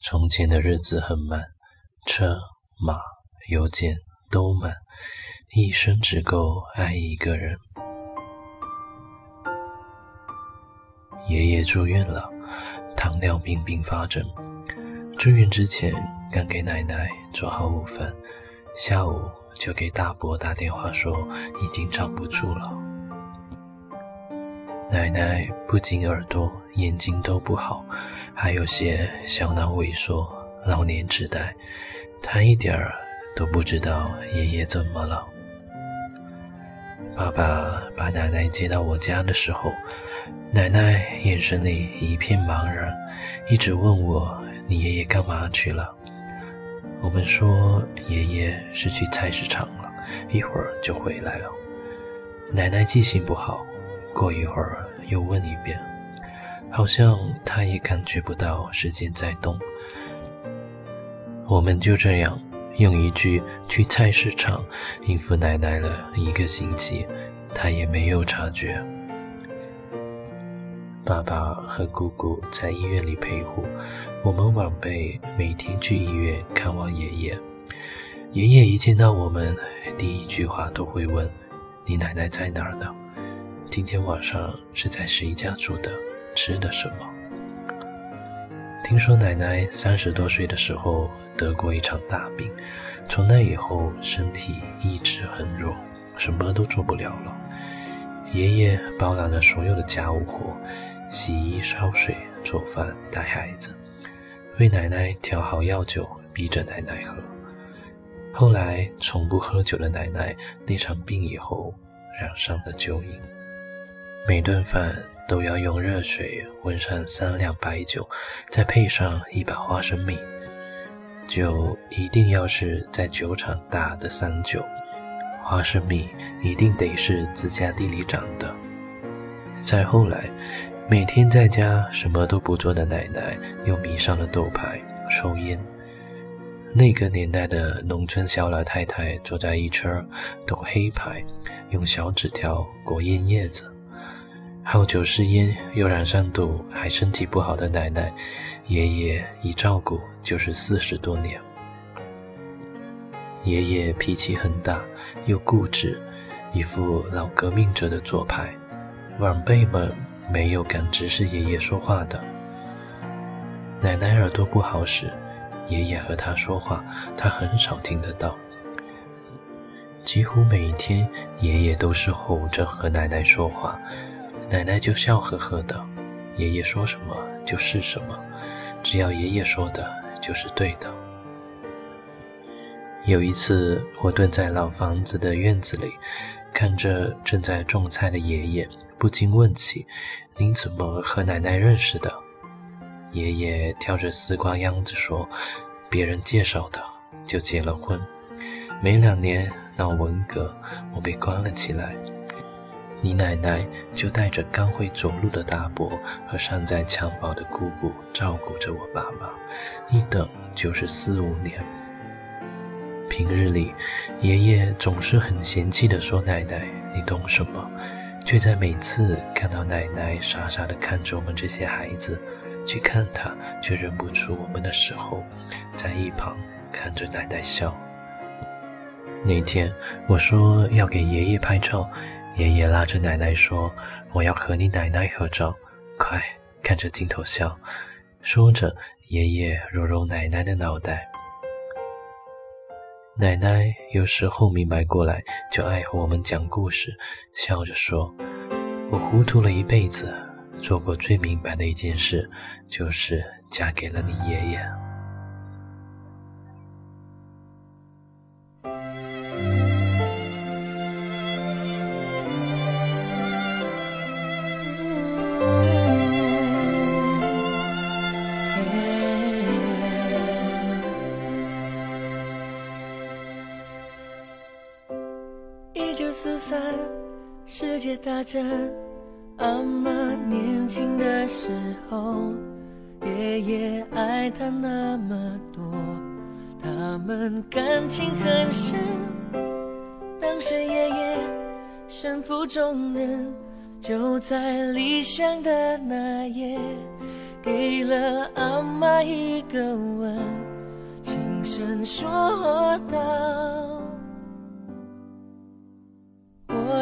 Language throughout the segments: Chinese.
从前的日子很慢，车马邮件都慢，一生只够爱一个人。爷爷住院了，糖尿病并发症。住院之前，刚给奶奶做好午饭，下午就给大伯打电话说已经站不住了。奶奶不仅耳朵、眼睛都不好。还有些小脑萎缩、老年痴呆，他一点儿都不知道爷爷怎么了。爸爸把奶奶接到我家的时候，奶奶眼神里一片茫然，一直问我：“你爷爷干嘛去了？”我们说：“爷爷是去菜市场了，一会儿就回来了。”奶奶记性不好，过一会儿又问一遍。好像他也感觉不到时间在动。我们就这样用一句“去菜市场”应付奶奶了一个星期，她也没有察觉。爸爸和姑姑在医院里陪护，我们晚辈每天去医院看望爷爷。爷爷一见到我们，第一句话都会问：“你奶奶在哪儿呢？今天晚上是在谁家住的？”吃的什么？听说奶奶三十多岁的时候得过一场大病，从那以后身体一直很弱，什么都做不了了。爷爷包揽了所有的家务活，洗衣、烧水、做饭、带孩子，为奶奶调好药酒，逼着奶奶喝。后来从不喝酒的奶奶那场病以后染上了酒瘾，每顿饭。都要用热水温上三两白酒，再配上一把花生米。酒一定要是在酒厂打的三酒，花生米一定得是自家地里长的。再后来，每天在家什么都不做的奶奶又迷上了斗牌、抽烟。那个年代的农村小老太太坐在一圈斗黑牌，用小纸条裹烟叶子。好酒嗜烟又染上赌，还身体不好的奶奶，爷爷一照顾就是四十多年。爷爷脾气很大，又固执，一副老革命者的做派，晚辈们没有敢直视爷爷说话的。奶奶耳朵不好使，爷爷和她说话，她很少听得到。几乎每一天，爷爷都是吼着和奶奶说话。奶奶就笑呵呵的，爷爷说什么就是什么，只要爷爷说的就是对的。有一次，我蹲在老房子的院子里，看着正在种菜的爷爷，不禁问起：“您怎么和奶奶认识的？”爷爷挑着丝瓜秧子说：“别人介绍的，就结了婚。没两年闹文革，我被关了起来。”你奶奶就带着刚会走路的大伯和尚在襁褓的姑姑照顾着我爸爸，一等就是四五年。平日里，爷爷总是很嫌弃地说：“奶奶，你懂什么？”却在每次看到奶奶傻傻地看着我们这些孩子，去看他却认不出我们的时候，在一旁看着奶奶笑。那天我说要给爷爷拍照。爷爷拉着奶奶说：“我要和你奶奶合照，快看着镜头笑。”说着，爷爷揉揉奶奶的脑袋。奶奶有时候明白过来，就爱和我们讲故事，笑着说：“我糊涂了一辈子，做过最明白的一件事，就是嫁给了你爷爷。”世界大战，阿妈年轻的时候，爷爷爱她那么多，他们感情很深。当时爷爷身负重任，就在理想的那夜，给了阿妈一个吻，轻声说道：“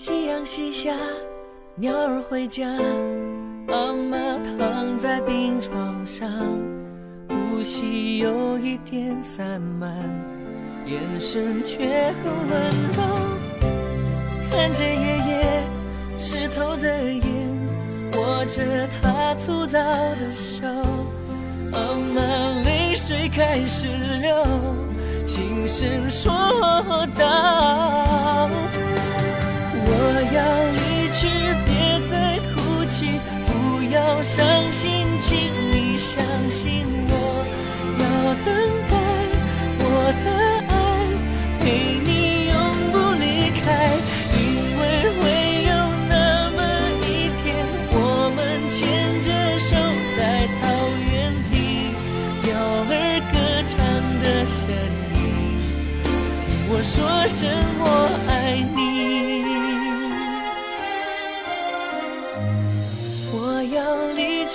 夕阳西下，鸟儿回家，阿妈躺在病床上，呼吸有一点散漫，眼神却很温柔。看着爷爷湿透的眼，握着他粗糙的手，阿妈泪水开始流，轻声说道。去，别再哭泣，不要伤心，请